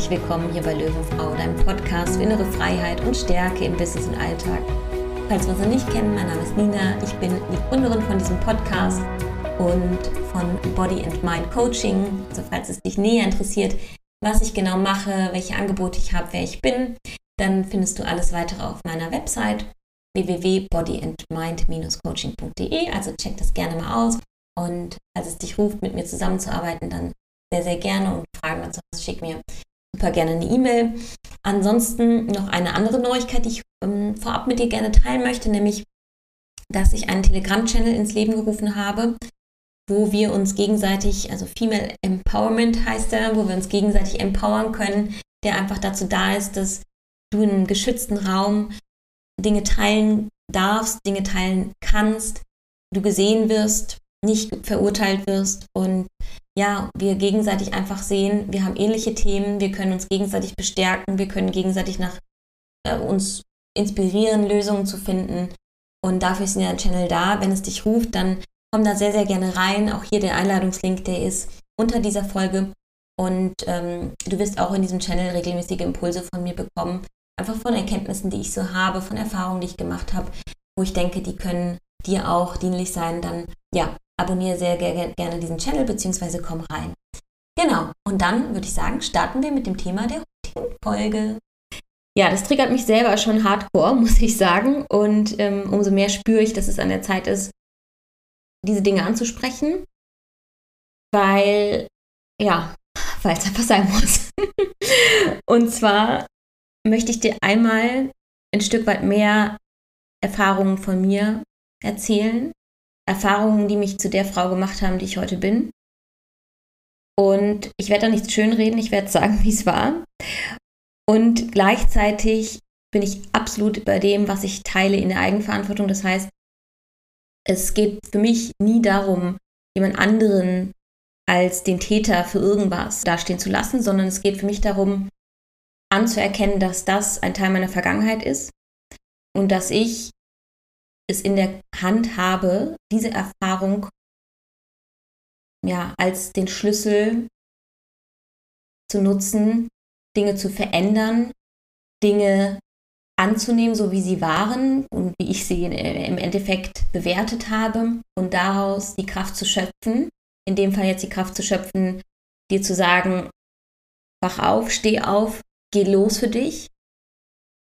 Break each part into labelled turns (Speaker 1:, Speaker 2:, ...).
Speaker 1: herzlich willkommen hier bei Löwenfrau, deinem Podcast für innere Freiheit und Stärke im Business und Alltag. Falls wir uns noch nicht kennen, mein Name ist Nina, ich bin die Gründerin von diesem Podcast und von Body and Mind Coaching. Also falls es dich näher interessiert, was ich genau mache, welche Angebote ich habe, wer ich bin, dann findest du alles weitere auf meiner Website www.bodyandmind-coaching.de. Also check das gerne mal aus. Und als es dich ruft, mit mir zusammenzuarbeiten, dann sehr, sehr gerne und Fragen dazu schick mir super gerne eine E-Mail. Ansonsten noch eine andere Neuigkeit, die ich ähm, vorab mit dir gerne teilen möchte, nämlich, dass ich einen Telegram-Channel ins Leben gerufen habe, wo wir uns gegenseitig, also Female Empowerment heißt er, wo wir uns gegenseitig empowern können, der einfach dazu da ist, dass du in einem geschützten Raum Dinge teilen darfst, Dinge teilen kannst, du gesehen wirst, nicht verurteilt wirst und ja, wir gegenseitig einfach sehen, wir haben ähnliche Themen, wir können uns gegenseitig bestärken, wir können gegenseitig nach äh, uns inspirieren, Lösungen zu finden. Und dafür ist der Channel da. Wenn es dich ruft, dann komm da sehr, sehr gerne rein. Auch hier der Einladungslink, der ist unter dieser Folge. Und ähm, du wirst auch in diesem Channel regelmäßige Impulse von mir bekommen. Einfach von Erkenntnissen, die ich so habe, von Erfahrungen, die ich gemacht habe, wo ich denke, die können dir auch dienlich sein. Dann ja, abonniere sehr gerne diesen Channel bzw. komm rein. Genau, und dann würde ich sagen, starten wir mit dem Thema der heutigen Folge. Ja, das triggert mich selber schon hardcore, muss ich sagen. Und ähm, umso mehr spüre ich, dass es an der Zeit ist, diese Dinge anzusprechen, weil, ja, weil es einfach sein muss. und zwar möchte ich dir einmal ein Stück weit mehr Erfahrungen von mir erzählen, Erfahrungen, die mich zu der Frau gemacht haben, die ich heute bin. Und ich werde da nichts schönreden, ich werde sagen, wie es war. Und gleichzeitig bin ich absolut bei dem, was ich teile in der Eigenverantwortung. Das heißt, es geht für mich nie darum, jemand anderen als den Täter für irgendwas dastehen zu lassen, sondern es geht für mich darum, anzuerkennen, dass das ein Teil meiner Vergangenheit ist und dass ich es in der Hand habe, diese Erfahrung ja als den Schlüssel zu nutzen, Dinge zu verändern, Dinge anzunehmen, so wie sie waren und wie ich sie im Endeffekt bewertet habe und daraus die Kraft zu schöpfen. In dem Fall jetzt die Kraft zu schöpfen, dir zu sagen, wach auf, steh auf, geh los für dich,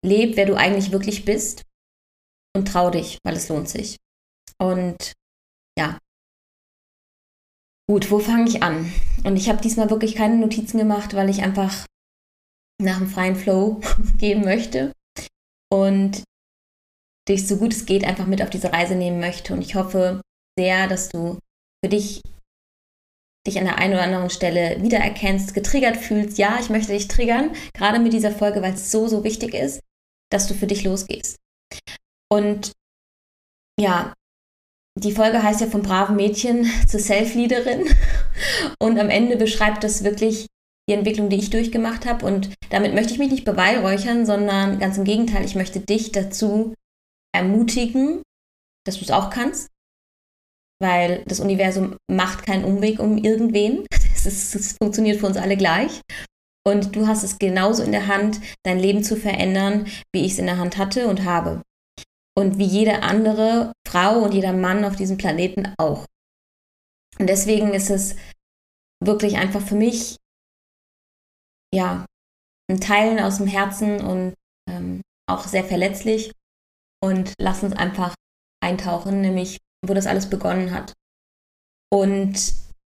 Speaker 1: leb, wer du eigentlich wirklich bist und trau dich, weil es lohnt sich. Und ja. Gut, wo fange ich an? Und ich habe diesmal wirklich keine Notizen gemacht, weil ich einfach nach dem freien Flow gehen möchte und dich so gut es geht einfach mit auf diese Reise nehmen möchte. Und ich hoffe sehr, dass du für dich dich an der einen oder anderen Stelle wiedererkennst, getriggert fühlst. Ja, ich möchte dich triggern, gerade mit dieser Folge, weil es so, so wichtig ist, dass du für dich losgehst. Und ja, die Folge heißt ja vom braven Mädchen zur Self-Leaderin. Und am Ende beschreibt das wirklich die Entwicklung, die ich durchgemacht habe. Und damit möchte ich mich nicht beweihräuchern, sondern ganz im Gegenteil, ich möchte dich dazu ermutigen, dass du es auch kannst. Weil das Universum macht keinen Umweg um irgendwen. Es funktioniert für uns alle gleich. Und du hast es genauso in der Hand, dein Leben zu verändern, wie ich es in der Hand hatte und habe und wie jede andere Frau und jeder Mann auf diesem Planeten auch. Und deswegen ist es wirklich einfach für mich, ja, ein Teilen aus dem Herzen und ähm, auch sehr verletzlich. Und lass uns einfach eintauchen, nämlich wo das alles begonnen hat. Und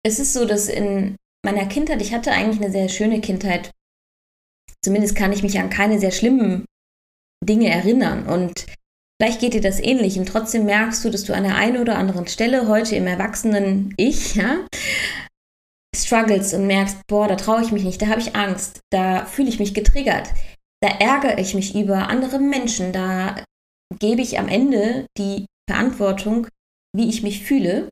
Speaker 1: es ist so, dass in meiner Kindheit, ich hatte eigentlich eine sehr schöne Kindheit. Zumindest kann ich mich an keine sehr schlimmen Dinge erinnern. Und Vielleicht geht dir das ähnlich und trotzdem merkst du, dass du an der einen oder anderen Stelle heute im erwachsenen Ich, ja, struggles und merkst, boah, da traue ich mich nicht, da habe ich Angst, da fühle ich mich getriggert, da ärgere ich mich über andere Menschen, da gebe ich am Ende die Verantwortung, wie ich mich fühle,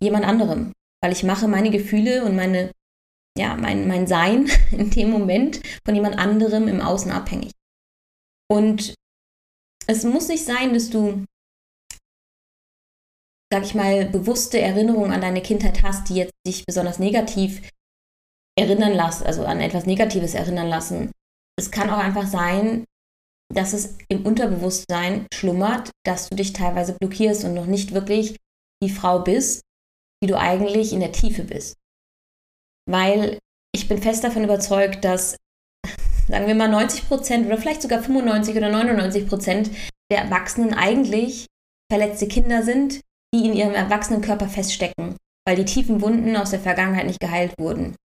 Speaker 1: jemand anderem, weil ich mache meine Gefühle und meine ja, mein, mein Sein in dem Moment von jemand anderem im Außen abhängig. Und es muss nicht sein, dass du, sag ich mal, bewusste Erinnerungen an deine Kindheit hast, die jetzt dich besonders negativ erinnern lassen, also an etwas Negatives erinnern lassen. Es kann auch einfach sein, dass es im Unterbewusstsein schlummert, dass du dich teilweise blockierst und noch nicht wirklich die Frau bist, die du eigentlich in der Tiefe bist. Weil ich bin fest davon überzeugt, dass, sagen wir mal, 90 Prozent oder vielleicht sogar 95 oder 99 Prozent der Erwachsenen eigentlich verletzte Kinder sind, die in ihrem erwachsenen Körper feststecken, weil die tiefen Wunden aus der Vergangenheit nicht geheilt wurden.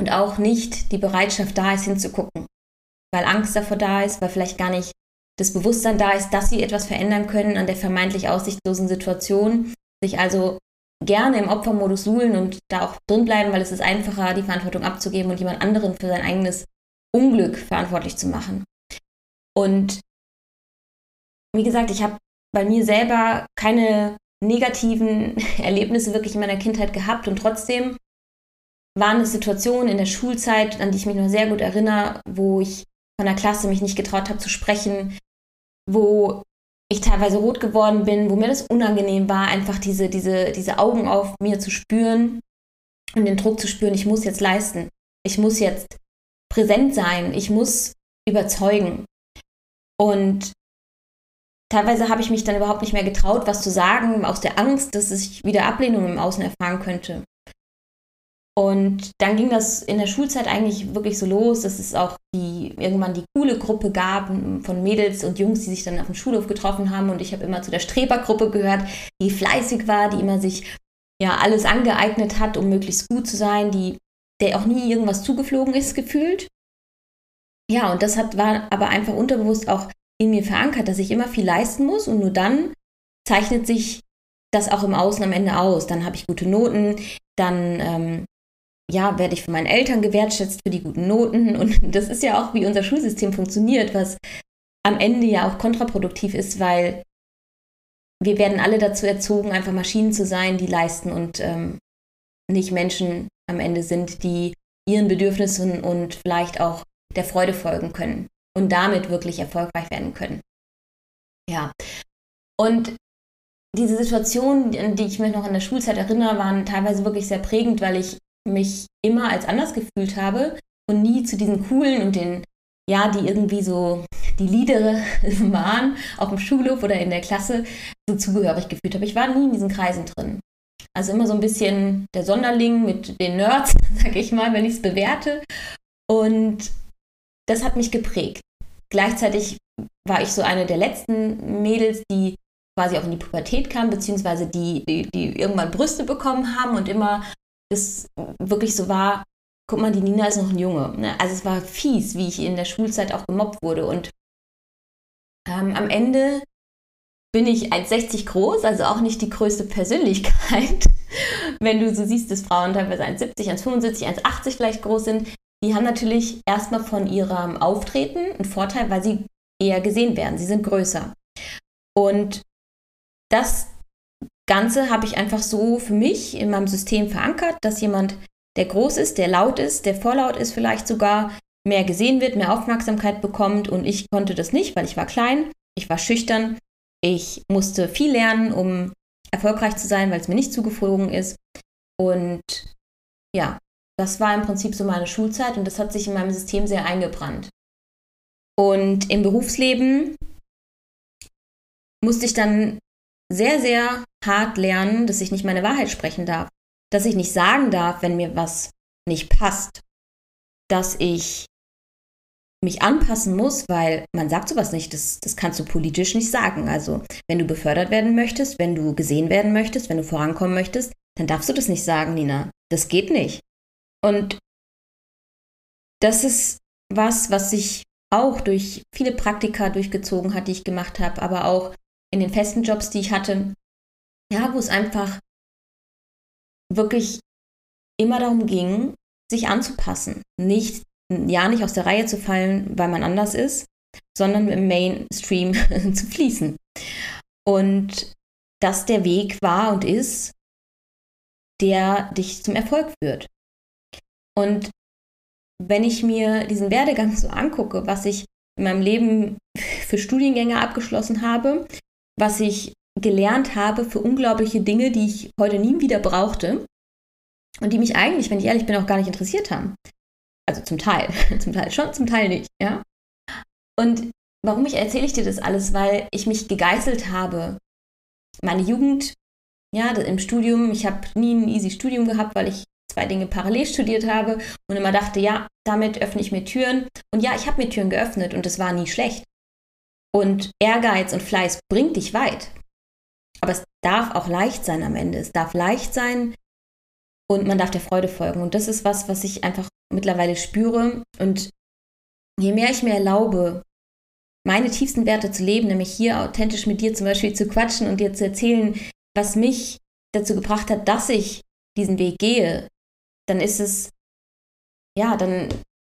Speaker 1: Und auch nicht die Bereitschaft da ist, hinzugucken, weil Angst davor da ist, weil vielleicht gar nicht das Bewusstsein da ist, dass sie etwas verändern können an der vermeintlich aussichtslosen Situation, sich also gerne im Opfermodus suhlen und da auch drin bleiben, weil es ist einfacher, die Verantwortung abzugeben und jemand anderen für sein eigenes Unglück verantwortlich zu machen. Und wie gesagt, ich habe bei mir selber keine negativen Erlebnisse wirklich in meiner Kindheit gehabt und trotzdem waren es Situationen in der Schulzeit, an die ich mich noch sehr gut erinnere, wo ich von der Klasse mich nicht getraut habe zu sprechen, wo ich teilweise rot geworden bin, wo mir das unangenehm war, einfach diese, diese, diese Augen auf mir zu spüren und den Druck zu spüren, ich muss jetzt leisten, ich muss jetzt präsent sein, ich muss überzeugen. Und teilweise habe ich mich dann überhaupt nicht mehr getraut, was zu sagen, aus der Angst, dass ich wieder Ablehnung im Außen erfahren könnte. Und dann ging das in der Schulzeit eigentlich wirklich so los, dass es auch die, irgendwann die coole Gruppe gab von Mädels und Jungs, die sich dann auf dem Schulhof getroffen haben. Und ich habe immer zu der Strebergruppe gehört, die fleißig war, die immer sich ja alles angeeignet hat, um möglichst gut zu sein, die, der auch nie irgendwas zugeflogen ist, gefühlt. Ja, und das hat, war aber einfach unterbewusst auch in mir verankert, dass ich immer viel leisten muss und nur dann zeichnet sich das auch im Außen am Ende aus. Dann habe ich gute Noten, dann ähm, ja, werde ich von meinen Eltern gewertschätzt für die guten Noten. Und das ist ja auch, wie unser Schulsystem funktioniert, was am Ende ja auch kontraproduktiv ist, weil wir werden alle dazu erzogen, einfach Maschinen zu sein, die leisten und ähm, nicht Menschen am Ende sind, die ihren Bedürfnissen und vielleicht auch der Freude folgen können und damit wirklich erfolgreich werden können. Ja. Und diese Situationen, an die ich mich noch in der Schulzeit erinnere, waren teilweise wirklich sehr prägend, weil ich mich immer als anders gefühlt habe und nie zu diesen coolen und den, ja, die irgendwie so die Liedere waren, auf dem Schulhof oder in der Klasse, so zugehörig gefühlt habe. Ich war nie in diesen Kreisen drin. Also immer so ein bisschen der Sonderling mit den Nerds, sag ich mal, wenn ich es bewerte. Und das hat mich geprägt. Gleichzeitig war ich so eine der letzten Mädels, die quasi auch in die Pubertät kam, beziehungsweise die, die, die irgendwann Brüste bekommen haben und immer es wirklich so war, guck mal, die Nina ist noch ein Junge. Ne? Also es war fies, wie ich in der Schulzeit auch gemobbt wurde. Und ähm, am Ende bin ich 1,60 groß, also auch nicht die größte Persönlichkeit. Wenn du so siehst, dass Frauen teilweise 1,70, 1,75, 1,80 vielleicht groß sind, die haben natürlich erstmal von ihrem Auftreten einen Vorteil, weil sie eher gesehen werden. Sie sind größer. Und das Ganze habe ich einfach so für mich in meinem System verankert, dass jemand, der groß ist, der laut ist, der vorlaut ist vielleicht sogar, mehr gesehen wird, mehr Aufmerksamkeit bekommt und ich konnte das nicht, weil ich war klein, ich war schüchtern, ich musste viel lernen, um erfolgreich zu sein, weil es mir nicht zugeflogen ist und ja, das war im Prinzip so meine Schulzeit und das hat sich in meinem System sehr eingebrannt. Und im Berufsleben musste ich dann sehr, sehr hart lernen, dass ich nicht meine Wahrheit sprechen darf. Dass ich nicht sagen darf, wenn mir was nicht passt. Dass ich mich anpassen muss, weil man sagt sowas nicht, das, das kannst du politisch nicht sagen. Also wenn du befördert werden möchtest, wenn du gesehen werden möchtest, wenn du vorankommen möchtest, dann darfst du das nicht sagen, Nina. Das geht nicht. Und das ist was, was sich auch durch viele Praktika durchgezogen hat, die ich gemacht habe, aber auch in den festen Jobs, die ich hatte, ja, wo es einfach wirklich immer darum ging, sich anzupassen. Nicht, ja, nicht aus der Reihe zu fallen, weil man anders ist, sondern im Mainstream zu fließen. Und das der Weg war und ist, der dich zum Erfolg führt. Und wenn ich mir diesen Werdegang so angucke, was ich in meinem Leben für Studiengänge abgeschlossen habe, was ich gelernt habe für unglaubliche Dinge, die ich heute nie wieder brauchte und die mich eigentlich, wenn ich ehrlich bin, auch gar nicht interessiert haben. Also zum Teil, zum Teil schon, zum Teil nicht, ja. Und warum ich erzähle ich dir das alles? Weil ich mich gegeißelt habe. Meine Jugend, ja, im Studium, ich habe nie ein easy Studium gehabt, weil ich zwei Dinge parallel studiert habe und immer dachte, ja, damit öffne ich mir Türen. Und ja, ich habe mir Türen geöffnet und es war nie schlecht. Und Ehrgeiz und Fleiß bringt dich weit. Aber es darf auch leicht sein am Ende. Es darf leicht sein und man darf der Freude folgen. Und das ist was, was ich einfach mittlerweile spüre. Und je mehr ich mir erlaube, meine tiefsten Werte zu leben, nämlich hier authentisch mit dir zum Beispiel zu quatschen und dir zu erzählen, was mich dazu gebracht hat, dass ich diesen Weg gehe, dann ist es, ja, dann,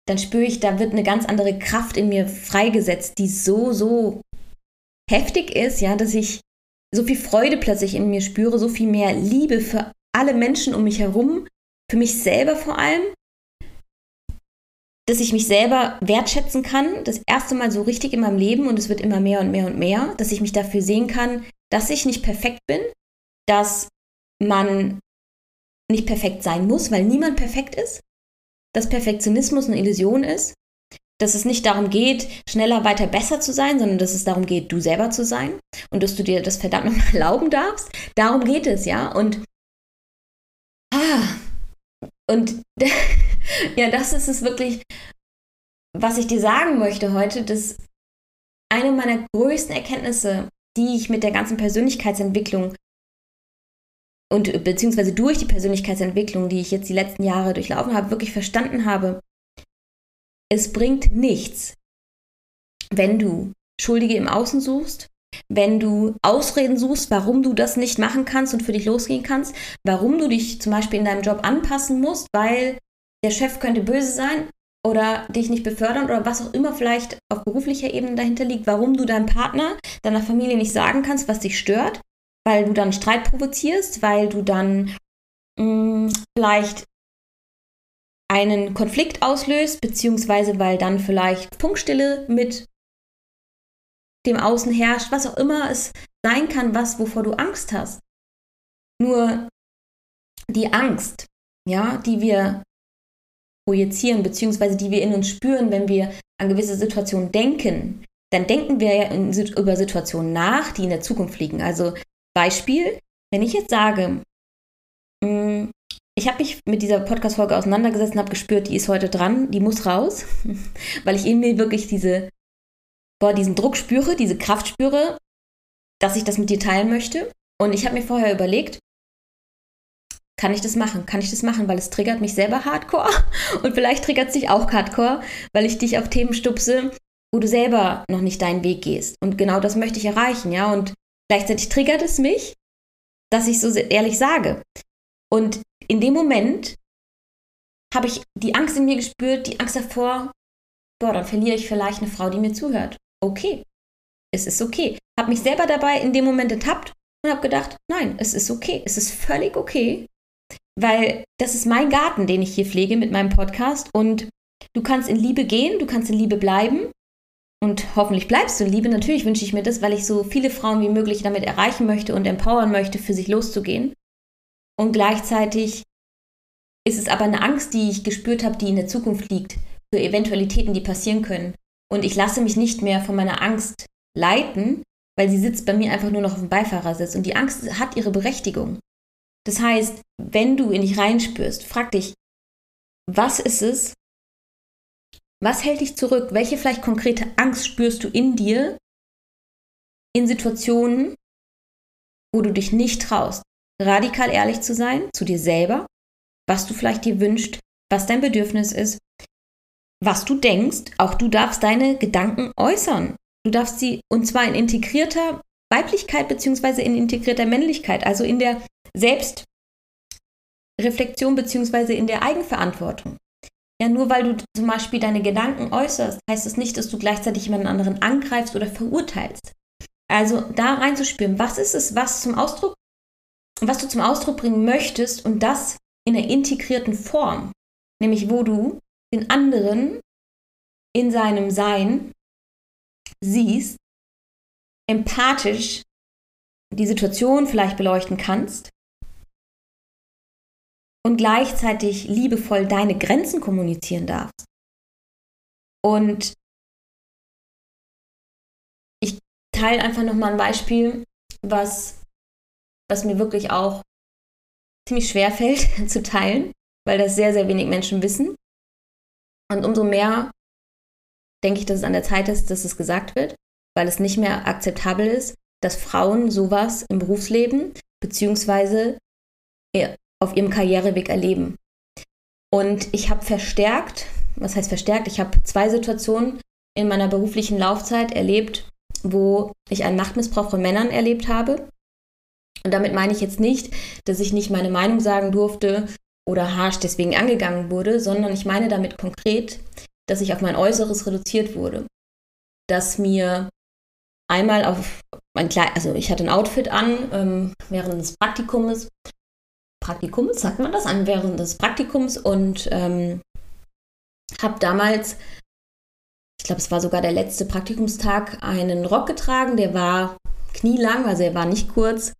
Speaker 1: dann spüre ich, da wird eine ganz andere Kraft in mir freigesetzt, die so, so heftig ist, ja, dass ich so viel Freude plötzlich in mir spüre, so viel mehr Liebe für alle Menschen um mich herum, für mich selber vor allem, dass ich mich selber wertschätzen kann, das erste Mal so richtig in meinem Leben und es wird immer mehr und mehr und mehr, dass ich mich dafür sehen kann, dass ich nicht perfekt bin, dass man nicht perfekt sein muss, weil niemand perfekt ist, dass Perfektionismus eine Illusion ist, dass es nicht darum geht, schneller, weiter, besser zu sein, sondern dass es darum geht, du selber zu sein und dass du dir das verdammt nochmal erlauben darfst. Darum geht es, ja. Und, ah, und ja, das ist es wirklich, was ich dir sagen möchte heute, dass eine meiner größten Erkenntnisse, die ich mit der ganzen Persönlichkeitsentwicklung und beziehungsweise durch die Persönlichkeitsentwicklung, die ich jetzt die letzten Jahre durchlaufen habe, wirklich verstanden habe, es bringt nichts, wenn du Schuldige im Außen suchst, wenn du Ausreden suchst, warum du das nicht machen kannst und für dich losgehen kannst, warum du dich zum Beispiel in deinem Job anpassen musst, weil der Chef könnte böse sein oder dich nicht befördern oder was auch immer vielleicht auf beruflicher Ebene dahinter liegt, warum du deinem Partner, deiner Familie nicht sagen kannst, was dich stört, weil du dann Streit provozierst, weil du dann mh, mm, vielleicht einen Konflikt auslöst, beziehungsweise weil dann vielleicht Funkstille mit dem Außen herrscht, was auch immer es sein kann, was wovor du Angst hast. Nur die Angst, ja, die wir projizieren, beziehungsweise die wir in uns spüren, wenn wir an gewisse Situationen denken, dann denken wir ja in, über Situationen nach, die in der Zukunft liegen. Also Beispiel, wenn ich jetzt sage, mm, ich habe mich mit dieser Podcast-Folge auseinandergesetzt und habe gespürt, die ist heute dran, die muss raus, weil ich in mir wirklich diese, boah, diesen Druck spüre, diese Kraft spüre, dass ich das mit dir teilen möchte. Und ich habe mir vorher überlegt, kann ich das machen? Kann ich das machen? Weil es triggert mich selber hardcore und vielleicht triggert es dich auch hardcore, weil ich dich auf Themen stupse, wo du selber noch nicht deinen Weg gehst. Und genau das möchte ich erreichen, ja. Und Gleichzeitig triggert es mich, dass ich so ehrlich sage. Und in dem Moment habe ich die Angst in mir gespürt, die Angst davor, boah, dann verliere ich vielleicht eine Frau, die mir zuhört. Okay, es ist okay. Habe mich selber dabei in dem Moment ertappt und habe gedacht, nein, es ist okay, es ist völlig okay, weil das ist mein Garten, den ich hier pflege mit meinem Podcast und du kannst in Liebe gehen, du kannst in Liebe bleiben und hoffentlich bleibst du in Liebe. Natürlich wünsche ich mir das, weil ich so viele Frauen wie möglich damit erreichen möchte und empowern möchte, für sich loszugehen. Und gleichzeitig ist es aber eine Angst, die ich gespürt habe, die in der Zukunft liegt, für Eventualitäten, die passieren können. Und ich lasse mich nicht mehr von meiner Angst leiten, weil sie sitzt bei mir einfach nur noch auf dem Beifahrersitz. Und die Angst hat ihre Berechtigung. Das heißt, wenn du in dich reinspürst, frag dich, was ist es, was hält dich zurück? Welche vielleicht konkrete Angst spürst du in dir in Situationen, wo du dich nicht traust, radikal ehrlich zu sein zu dir selber, was du vielleicht dir wünschst, was dein Bedürfnis ist, was du denkst. Auch du darfst deine Gedanken äußern. Du darfst sie, und zwar in integrierter Weiblichkeit beziehungsweise in integrierter Männlichkeit, also in der Selbstreflexion beziehungsweise in der Eigenverantwortung. Ja, nur weil du zum Beispiel deine Gedanken äußerst, heißt das nicht, dass du gleichzeitig jemanden anderen angreifst oder verurteilst. Also da reinzuspüren, was ist es, was zum Ausdruck, was du zum Ausdruck bringen möchtest und das in einer integrierten Form, nämlich wo du den anderen in seinem Sein siehst, empathisch die Situation vielleicht beleuchten kannst und gleichzeitig liebevoll deine Grenzen kommunizieren darfst. Und ich teile einfach nochmal ein Beispiel, was, was mir wirklich auch ziemlich schwer fällt zu teilen, weil das sehr, sehr wenig Menschen wissen. Und umso mehr denke ich, dass es an der Zeit ist, dass es gesagt wird, weil es nicht mehr akzeptabel ist, dass Frauen sowas im Berufsleben beziehungsweise auf ihrem Karriereweg erleben. Und ich habe verstärkt, was heißt verstärkt, ich habe zwei Situationen in meiner beruflichen Laufzeit erlebt, wo ich einen Machtmissbrauch von Männern erlebt habe. Und damit meine ich jetzt nicht, dass ich nicht meine Meinung sagen durfte oder harsch deswegen angegangen wurde, sondern ich meine damit konkret, dass ich auf mein Äußeres reduziert wurde. Dass mir einmal auf mein Kleid, also ich hatte ein Outfit an ähm, während des Praktikums, Praktikums, sagt man das, an während des Praktikums und ähm, habe damals, ich glaube, es war sogar der letzte Praktikumstag, einen Rock getragen, der war knielang, also er war nicht kurz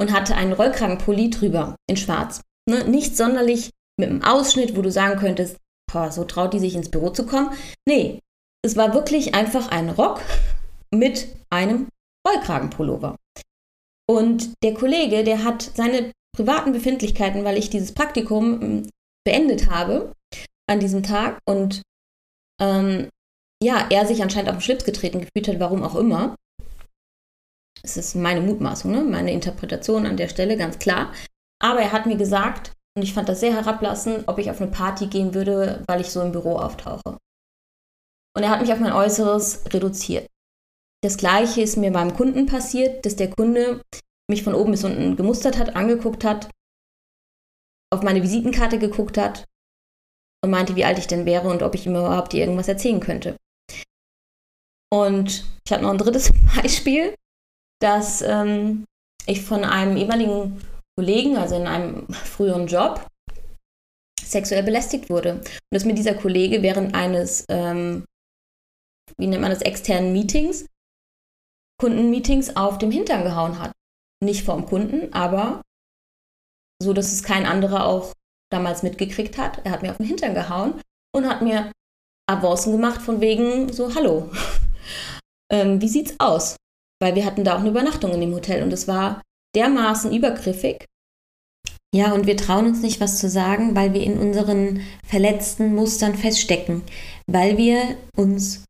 Speaker 1: und hatte einen Rollkragenpulli drüber in schwarz. Ne? Nicht sonderlich mit einem Ausschnitt, wo du sagen könntest, boah, so traut die sich ins Büro zu kommen. Nee, es war wirklich einfach ein Rock mit einem Rollkragenpullover. Und der Kollege, der hat seine privaten Befindlichkeiten, weil ich dieses Praktikum ähm, beendet habe an diesem Tag und ähm, ja, er sich anscheinend auf den Schlips getreten gefühlt hat, warum auch immer. Es ist meine Mutmaßung, ne? meine Interpretation an der Stelle, ganz klar. Aber er hat mir gesagt, und ich fand das sehr herablassend, ob ich auf eine Party gehen würde, weil ich so im Büro auftauche. Und er hat mich auf mein Äußeres reduziert. Das gleiche ist mir beim Kunden passiert, dass der Kunde mich von oben bis unten gemustert hat, angeguckt hat, auf meine Visitenkarte geguckt hat und meinte, wie alt ich denn wäre und ob ich ihm überhaupt irgendwas erzählen könnte. Und ich habe noch ein drittes Beispiel, dass ähm, ich von einem ehemaligen Kollegen, also in einem früheren Job, sexuell belästigt wurde. Und dass mir dieser Kollege während eines, ähm, wie nennt man das, externen Meetings, Kundenmeetings auf dem Hintern gehauen hat. Nicht vom Kunden, aber so, dass es kein anderer auch damals mitgekriegt hat. Er hat mir auf den Hintern gehauen und hat mir Avancen gemacht von wegen so, hallo, ähm, wie sieht's aus? Weil wir hatten da auch eine Übernachtung in dem Hotel und es war dermaßen übergriffig. Ja, und wir trauen uns nicht, was zu sagen, weil wir in unseren verletzten Mustern feststecken, weil wir uns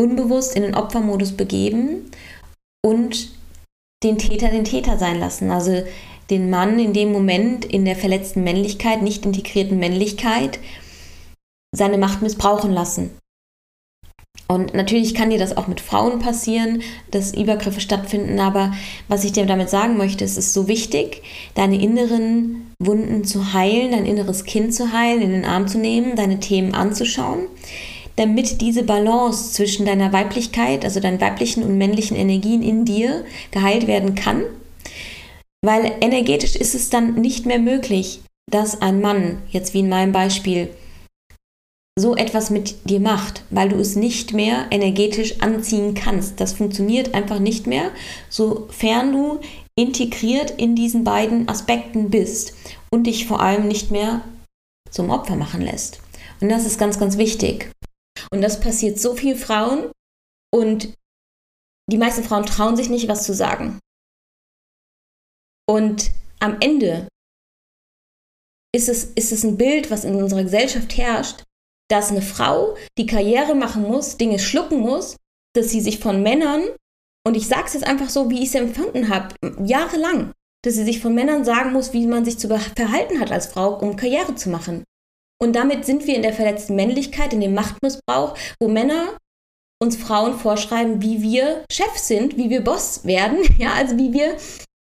Speaker 1: unbewusst in den Opfermodus begeben und den Täter den Täter sein lassen. Also den Mann in dem Moment in der verletzten Männlichkeit, nicht integrierten Männlichkeit, seine Macht missbrauchen lassen. Und natürlich kann dir das auch mit Frauen passieren, dass Übergriffe stattfinden, aber was ich dir damit sagen möchte, ist, es ist so wichtig, deine inneren Wunden zu heilen, dein inneres Kind zu heilen, in den Arm zu nehmen, deine Themen anzuschauen, damit diese Balance zwischen deiner Weiblichkeit, also deinen weiblichen und männlichen Energien in dir geheilt werden kann. Weil energetisch ist es dann nicht mehr möglich, dass ein Mann, jetzt wie in meinem Beispiel, so etwas mit dir macht, weil du es nicht mehr energetisch anziehen kannst. Das funktioniert einfach nicht mehr, sofern du integriert in diesen beiden Aspekten bist und dich vor allem nicht mehr zum Opfer machen lässt. Und das ist ganz, ganz wichtig. Und das passiert so vielen Frauen und die meisten Frauen trauen sich nicht, was zu sagen. Und am Ende ist es, ist es ein Bild, was in unserer Gesellschaft herrscht, dass eine Frau, die Karriere machen muss, Dinge schlucken muss, dass sie sich von Männern, und ich sage es jetzt einfach so, wie ich es empfunden habe, jahrelang, dass sie sich von Männern sagen muss, wie man sich zu verhalten hat als Frau, um Karriere zu machen. Und damit sind wir in der verletzten Männlichkeit, in dem Machtmissbrauch, wo Männer uns Frauen vorschreiben, wie wir Chef sind, wie wir Boss werden, ja, also wie wir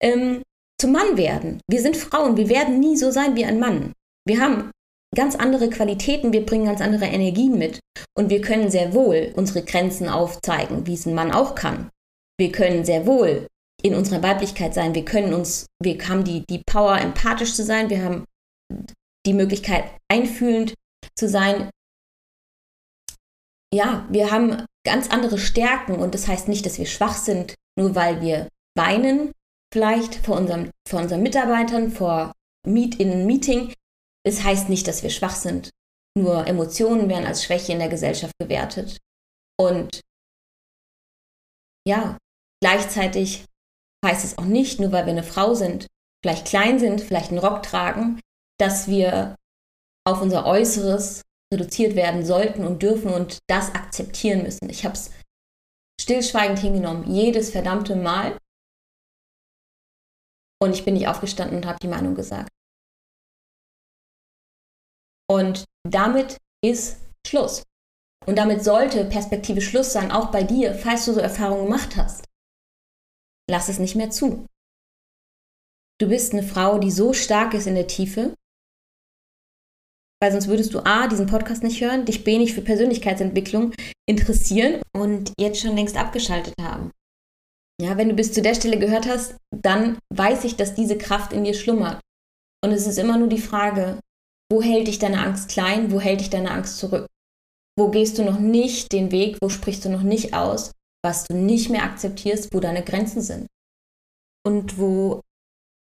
Speaker 1: ähm, zum Mann werden. Wir sind Frauen, wir werden nie so sein wie ein Mann. Wir haben ganz andere Qualitäten, wir bringen ganz andere Energien mit. Und wir können sehr wohl unsere Grenzen aufzeigen, wie es ein Mann auch kann. Wir können sehr wohl in unserer Weiblichkeit sein. Wir können uns, wir haben die, die Power, empathisch zu sein. Wir haben die Möglichkeit, einfühlend zu sein. Ja, wir haben ganz andere Stärken und das heißt nicht, dass wir schwach sind, nur weil wir weinen, vielleicht vor, unserem, vor unseren Mitarbeitern, vor Meet in Meeting. Es heißt nicht, dass wir schwach sind. Nur Emotionen werden als Schwäche in der Gesellschaft gewertet. Und ja, gleichzeitig heißt es auch nicht, nur weil wir eine Frau sind, vielleicht klein sind, vielleicht einen Rock tragen, dass wir auf unser Äußeres reduziert werden sollten und dürfen und das akzeptieren müssen. Ich habe es stillschweigend hingenommen, jedes verdammte Mal. Und ich bin nicht aufgestanden und habe die Meinung gesagt. Und damit ist Schluss. Und damit sollte Perspektive Schluss sein, auch bei dir, falls du so Erfahrungen gemacht hast. Lass es nicht mehr zu. Du bist eine Frau, die so stark ist in der Tiefe, weil sonst würdest du A, diesen Podcast nicht hören, dich B, nicht für Persönlichkeitsentwicklung interessieren und jetzt schon längst abgeschaltet haben. Ja, wenn du bis zu der Stelle gehört hast, dann weiß ich, dass diese Kraft in dir schlummert. Und es ist immer nur die Frage, wo hält dich deine Angst klein, wo hält dich deine Angst zurück? Wo gehst du noch nicht den Weg, wo sprichst du noch nicht aus, was du nicht mehr akzeptierst, wo deine Grenzen sind? Und wo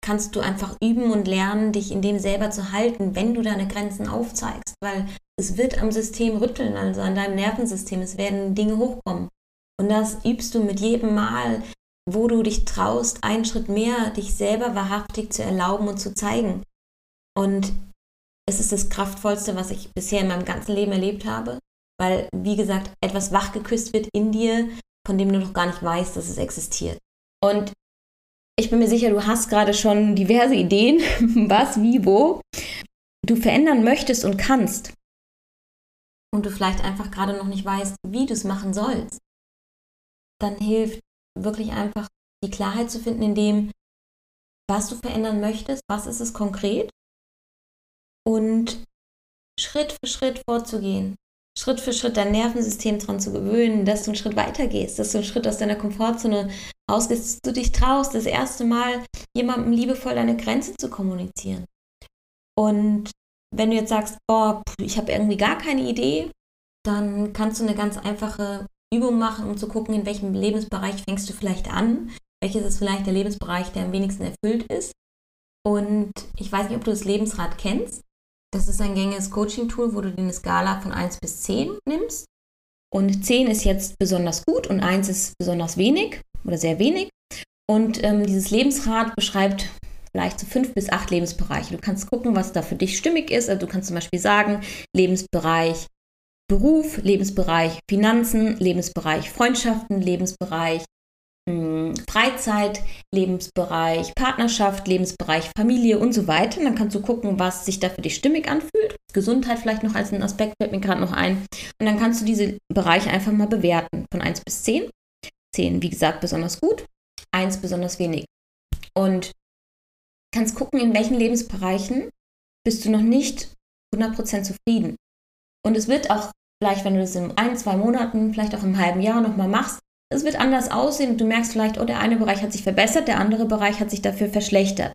Speaker 1: kannst du einfach üben und lernen, dich in dem selber zu halten, wenn du deine Grenzen aufzeigst, weil es wird am System rütteln, also an deinem Nervensystem, es werden Dinge hochkommen. Und das übst du mit jedem Mal, wo du dich traust, einen Schritt mehr, dich selber wahrhaftig zu erlauben und zu zeigen. Und es ist das Kraftvollste, was ich bisher in meinem ganzen Leben erlebt habe, weil, wie gesagt, etwas wachgeküsst wird in dir, von dem du noch gar nicht weißt, dass es existiert. Und ich bin mir sicher, du hast gerade schon diverse Ideen, was, wie, wo du verändern möchtest und kannst. Und du vielleicht einfach gerade noch nicht weißt, wie du es machen sollst. Dann hilft wirklich einfach die Klarheit zu finden in dem, was du verändern möchtest, was ist es konkret und Schritt für Schritt vorzugehen. Schritt für Schritt dein Nervensystem daran zu gewöhnen, dass du einen Schritt weiter gehst, dass du einen Schritt aus deiner Komfortzone ausgehst, dass du dich traust, das erste Mal jemandem liebevoll deine Grenze zu kommunizieren. Und wenn du jetzt sagst, boah, ich habe irgendwie gar keine Idee, dann kannst du eine ganz einfache Übung machen, um zu gucken, in welchem Lebensbereich fängst du vielleicht an. Welches ist vielleicht der Lebensbereich, der am wenigsten erfüllt ist. Und ich weiß nicht, ob du das Lebensrad kennst. Das ist ein gängiges Coaching-Tool, wo du dir eine Skala von 1 bis 10 nimmst. Und 10 ist jetzt besonders gut und 1 ist besonders wenig oder sehr wenig. Und ähm, dieses Lebensrad beschreibt vielleicht so fünf bis acht Lebensbereiche. Du kannst gucken, was da für dich stimmig ist. Also du kannst zum Beispiel sagen, Lebensbereich Beruf, Lebensbereich Finanzen, Lebensbereich Freundschaften, Lebensbereich Freizeit, Lebensbereich Partnerschaft, Lebensbereich Familie und so weiter. Dann kannst du gucken, was sich da für dich stimmig anfühlt. Gesundheit vielleicht noch als ein Aspekt fällt mir gerade noch ein. Und dann kannst du diese Bereiche einfach mal bewerten von 1 bis 10. 10, wie gesagt, besonders gut, 1 besonders wenig. Und kannst gucken, in welchen Lebensbereichen bist du noch nicht 100% zufrieden. Und es wird auch vielleicht, wenn du das in ein, zwei Monaten, vielleicht auch im halben Jahr nochmal machst, es wird anders aussehen und du merkst vielleicht, oh, der eine Bereich hat sich verbessert, der andere Bereich hat sich dafür verschlechtert.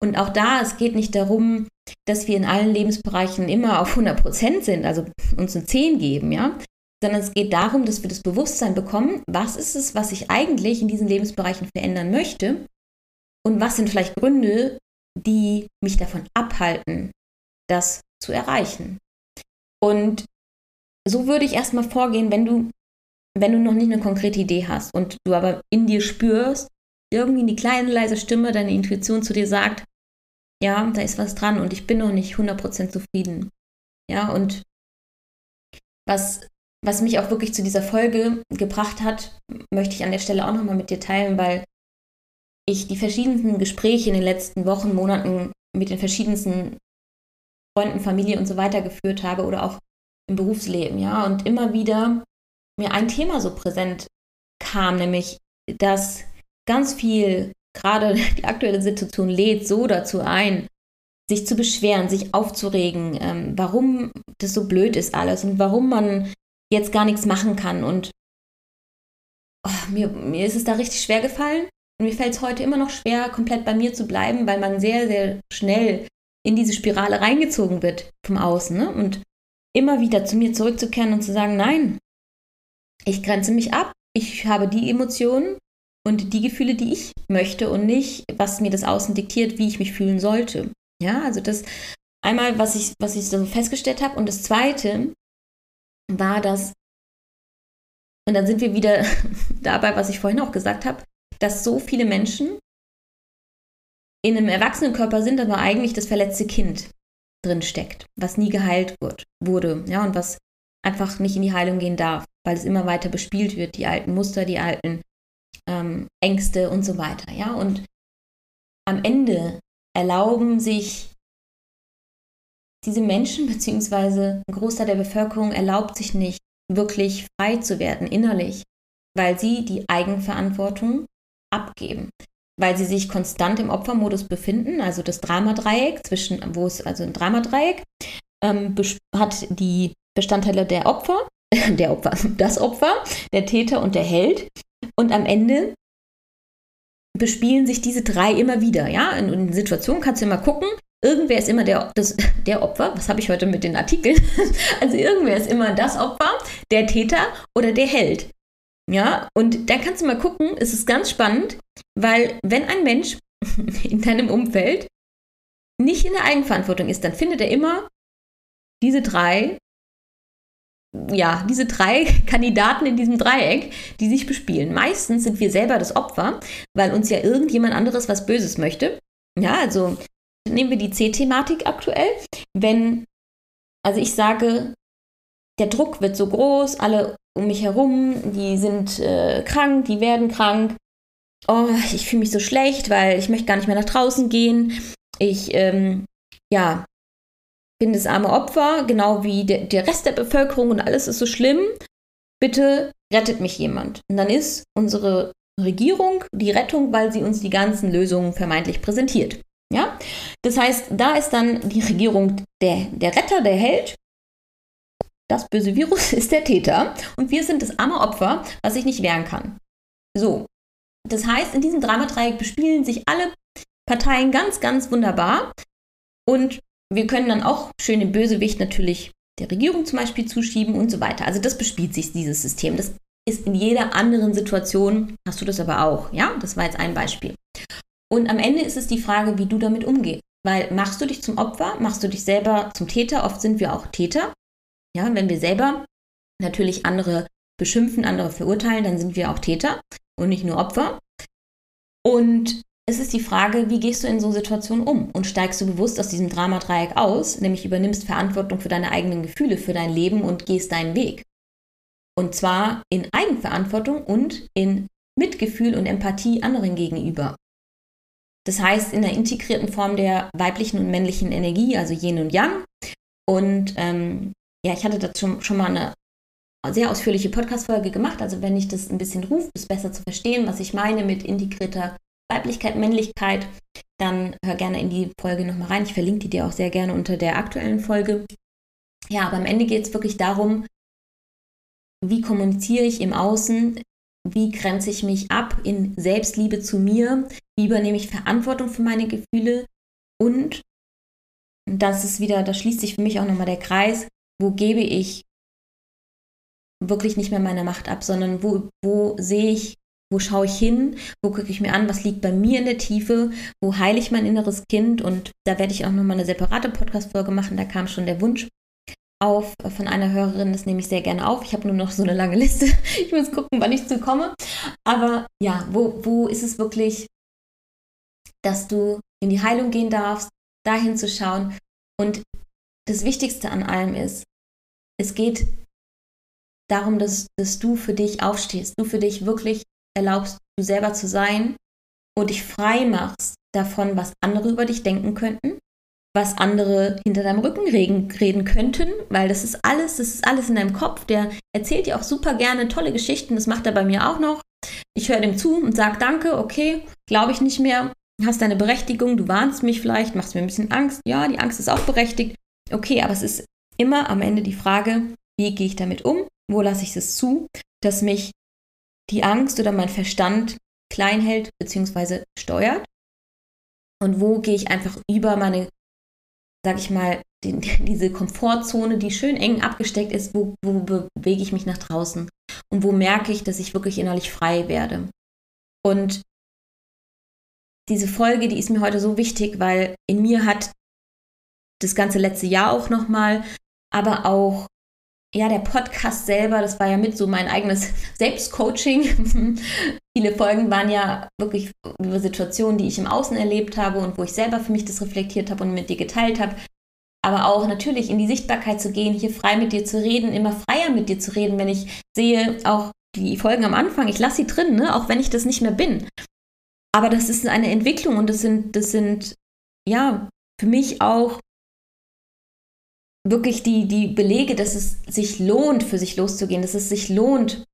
Speaker 1: Und auch da, es geht nicht darum, dass wir in allen Lebensbereichen immer auf 100% sind, also uns eine 10 geben, ja, sondern es geht darum, dass wir das Bewusstsein bekommen, was ist es, was ich eigentlich in diesen Lebensbereichen verändern möchte und was sind vielleicht Gründe, die mich davon abhalten, das zu erreichen. Und so würde ich erstmal vorgehen, wenn du wenn du noch nicht eine konkrete Idee hast und du aber in dir spürst, irgendwie die kleine leise Stimme, deine Intuition zu dir sagt, ja, da ist was dran und ich bin noch nicht 100% zufrieden. Ja, und was, was mich auch wirklich zu dieser Folge gebracht hat, möchte ich an der Stelle auch nochmal mit dir teilen, weil ich die verschiedensten Gespräche in den letzten Wochen, Monaten mit den verschiedensten Freunden, Familie und so weiter geführt habe oder auch im Berufsleben, ja, und immer wieder mir ein Thema so präsent kam, nämlich, dass ganz viel, gerade die aktuelle Situation lädt so dazu ein, sich zu beschweren, sich aufzuregen, ähm, warum das so blöd ist alles und warum man jetzt gar nichts machen kann. Und oh, mir, mir ist es da richtig schwer gefallen. Und mir fällt es heute immer noch schwer, komplett bei mir zu bleiben, weil man sehr, sehr schnell in diese Spirale reingezogen wird vom Außen. Ne? Und immer wieder zu mir zurückzukehren und zu sagen, nein, ich grenze mich ab, ich habe die Emotionen und die Gefühle, die ich möchte und nicht, was mir das Außen diktiert, wie ich mich fühlen sollte. Ja, also das einmal, was ich, was ich so festgestellt habe. Und das Zweite war, dass, und dann sind wir wieder dabei, was ich vorhin auch gesagt habe, dass so viele Menschen in einem Erwachsenenkörper sind, aber eigentlich das verletzte Kind drin steckt, was nie geheilt wurde, ja, und was einfach nicht in die Heilung gehen darf, weil es immer weiter bespielt wird, die alten Muster, die alten ähm, Ängste und so weiter, ja, und am Ende erlauben sich diese Menschen, beziehungsweise ein Großteil der Bevölkerung erlaubt sich nicht, wirklich frei zu werden innerlich, weil sie die Eigenverantwortung abgeben, weil sie sich konstant im Opfermodus befinden, also das Dramadreieck zwischen, wo es also ein Dramadreieck ähm, hat die Bestandteile der Opfer, der Opfer, das Opfer, der Täter und der Held und am Ende bespielen sich diese drei immer wieder, ja. In, in Situationen kannst du immer gucken, irgendwer ist immer der, das, der Opfer. Was habe ich heute mit den Artikeln? Also irgendwer ist immer das Opfer, der Täter oder der Held. Ja, und da kannst du mal gucken, es ist ganz spannend, weil wenn ein Mensch in deinem Umfeld nicht in der Eigenverantwortung ist, dann findet er immer diese drei, ja, diese drei Kandidaten in diesem Dreieck, die sich bespielen. Meistens sind wir selber das Opfer, weil uns ja irgendjemand anderes was Böses möchte. Ja, also nehmen wir die C-Thematik aktuell. Wenn, also ich sage, der Druck wird so groß, alle um mich herum, die sind äh, krank, die werden krank. Oh, ich fühle mich so schlecht, weil ich möchte gar nicht mehr nach draußen gehen. Ich, ähm, ja, bin das arme Opfer, genau wie der, der Rest der Bevölkerung und alles ist so schlimm. Bitte rettet mich jemand. Und dann ist unsere Regierung die Rettung, weil sie uns die ganzen Lösungen vermeintlich präsentiert. Ja? Das heißt, da ist dann die Regierung der, der Retter, der Held. Das böse Virus ist der Täter und wir sind das arme Opfer, was sich nicht wehren kann. So, das heißt, in diesem Dramadreieck bespielen sich alle Parteien ganz, ganz wunderbar und wir können dann auch schön den Bösewicht natürlich der Regierung zum Beispiel zuschieben und so weiter. Also das bespielt sich dieses System. Das ist in jeder anderen Situation, hast du das aber auch. Ja, das war jetzt ein Beispiel. Und am Ende ist es die Frage, wie du damit umgehst. Weil machst du dich zum Opfer, machst du dich selber zum Täter, oft sind wir auch Täter. Ja, wenn wir selber natürlich andere beschimpfen, andere verurteilen, dann sind wir auch Täter und nicht nur Opfer. Und es ist die Frage, wie gehst du in so Situationen um und steigst du bewusst aus diesem Dramadreieck aus, nämlich übernimmst Verantwortung für deine eigenen Gefühle, für dein Leben und gehst deinen Weg. Und zwar in Eigenverantwortung und in Mitgefühl und Empathie anderen gegenüber. Das heißt, in der integrierten Form der weiblichen und männlichen Energie, also Yin und Yang. Und ähm, ja, ich hatte dazu schon mal eine sehr ausführliche Podcast-Folge gemacht. Also, wenn ich das ein bisschen rufe, ist besser zu verstehen, was ich meine mit integrierter Weiblichkeit, Männlichkeit, dann hör gerne in die Folge nochmal rein. Ich verlinke die dir auch sehr gerne unter der aktuellen Folge. Ja, aber am Ende geht es wirklich darum, wie kommuniziere ich im Außen wie grenze ich mich ab in Selbstliebe zu mir, wie übernehme ich Verantwortung für meine Gefühle und das ist wieder, da schließt sich für mich auch nochmal der Kreis, wo gebe ich wirklich nicht mehr meine Macht ab, sondern wo, wo sehe ich, wo schaue ich hin, wo gucke ich mir an, was liegt bei mir in der Tiefe, wo heile ich mein inneres Kind und da werde ich auch nochmal eine separate Podcast-Folge machen, da kam schon der Wunsch auf von einer Hörerin, das nehme ich sehr gerne auf. Ich habe nur noch so eine lange Liste. Ich muss gucken, wann ich zu komme. Aber ja, wo, wo ist es wirklich, dass du in die Heilung gehen darfst, dahin zu schauen. Und das Wichtigste an allem ist, es geht darum, dass, dass du für dich aufstehst, du für dich wirklich erlaubst, du selber zu sein und dich frei machst davon, was andere über dich denken könnten was andere hinter deinem Rücken reden, reden könnten, weil das ist alles, das ist alles in deinem Kopf. Der erzählt dir auch super gerne tolle Geschichten, das macht er bei mir auch noch. Ich höre dem zu und sage Danke, okay, glaube ich nicht mehr, hast deine Berechtigung, du warnst mich vielleicht, machst mir ein bisschen Angst. Ja, die Angst ist auch berechtigt. Okay, aber es ist immer am Ende die Frage, wie gehe ich damit um? Wo lasse ich es zu, dass mich die Angst oder mein Verstand klein hält bzw. steuert? Und wo gehe ich einfach über meine sag ich mal, die, diese Komfortzone, die schön eng abgesteckt ist, wo, wo bewege ich mich nach draußen und wo merke ich, dass ich wirklich innerlich frei werde. Und diese Folge, die ist mir heute so wichtig, weil in mir hat das ganze letzte Jahr auch nochmal, aber auch ja, der Podcast selber, das war ja mit so mein eigenes Selbstcoaching. Viele Folgen waren ja wirklich über Situationen, die ich im Außen erlebt habe und wo ich selber für mich das reflektiert habe und mit dir geteilt habe. Aber auch natürlich in die Sichtbarkeit zu gehen, hier frei mit dir zu reden, immer freier mit dir zu reden, wenn ich sehe, auch die Folgen am Anfang, ich lasse sie drin, ne? auch wenn ich das nicht mehr bin. Aber das ist eine Entwicklung und das sind, das sind, ja, für mich auch wirklich die, die Belege, dass es sich lohnt, für sich loszugehen, dass es sich lohnt,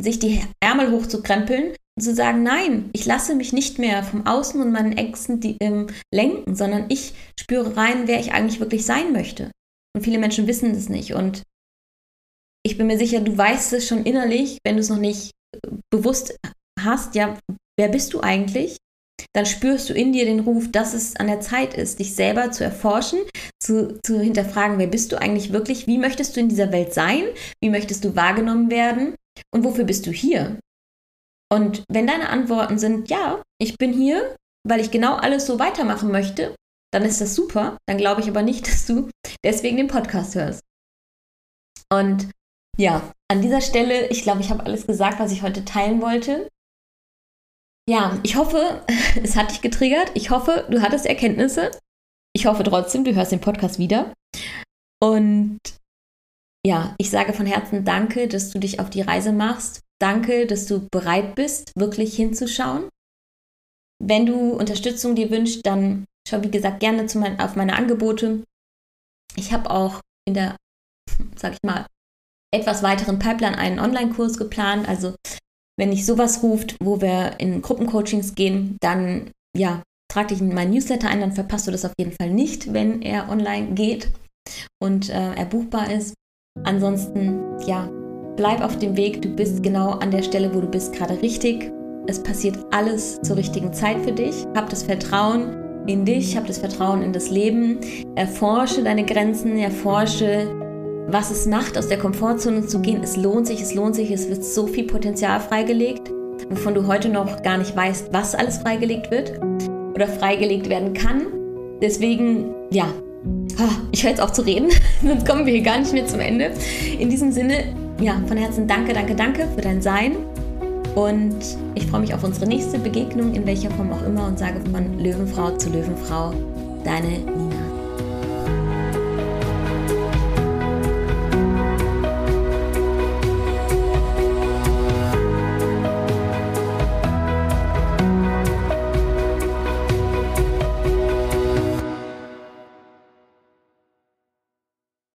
Speaker 1: sich die Ärmel hochzukrempeln und zu sagen, nein, ich lasse mich nicht mehr vom Außen und meinen Ängsten die, ähm, lenken, sondern ich spüre rein, wer ich eigentlich wirklich sein möchte. Und viele Menschen wissen es nicht. Und ich bin mir sicher, du weißt es schon innerlich, wenn du es noch nicht äh, bewusst hast, ja, wer bist du eigentlich? Dann spürst du in dir den Ruf, dass es an der Zeit ist, dich selber zu erforschen, zu, zu hinterfragen, wer bist du eigentlich wirklich? Wie möchtest du in dieser Welt sein? Wie möchtest du wahrgenommen werden? Und wofür bist du hier? Und wenn deine Antworten sind, ja, ich bin hier, weil ich genau alles so weitermachen möchte, dann ist das super. Dann glaube ich aber nicht, dass du deswegen den Podcast hörst. Und ja, an dieser Stelle, ich glaube, ich habe alles gesagt, was ich heute teilen wollte. Ja, ich hoffe, es hat dich getriggert. Ich hoffe, du hattest Erkenntnisse. Ich hoffe trotzdem, du hörst den Podcast wieder. Und ja, ich sage von Herzen Danke, dass du dich auf die Reise machst. Danke, dass du bereit bist, wirklich hinzuschauen. Wenn du Unterstützung dir wünschst, dann schau, wie gesagt, gerne mein, auf meine Angebote. Ich habe auch in der, sag ich mal, etwas weiteren Pipeline einen Online-Kurs geplant. Also wenn dich sowas ruft, wo wir in Gruppencoachings gehen, dann ja, trag dich in meinen Newsletter ein, dann verpasst du das auf jeden Fall nicht, wenn er online geht und äh, er buchbar ist. Ansonsten, ja, bleib auf dem Weg. Du bist genau an der Stelle, wo du bist, gerade richtig. Es passiert alles zur richtigen Zeit für dich. Hab das Vertrauen in dich, hab das Vertrauen in das Leben. Erforsche deine Grenzen, erforsche was es macht, aus der Komfortzone zu gehen. Es lohnt sich, es lohnt sich, es wird so viel Potenzial freigelegt, wovon du heute noch gar nicht weißt, was alles freigelegt wird oder freigelegt werden kann. Deswegen, ja, ich höre jetzt auf zu reden, sonst kommen wir hier gar nicht mehr zum Ende. In diesem Sinne, ja, von Herzen danke, danke, danke für dein Sein. Und ich freue mich auf unsere nächste Begegnung, in welcher Form auch immer, und sage von Löwenfrau zu Löwenfrau, deine Nina.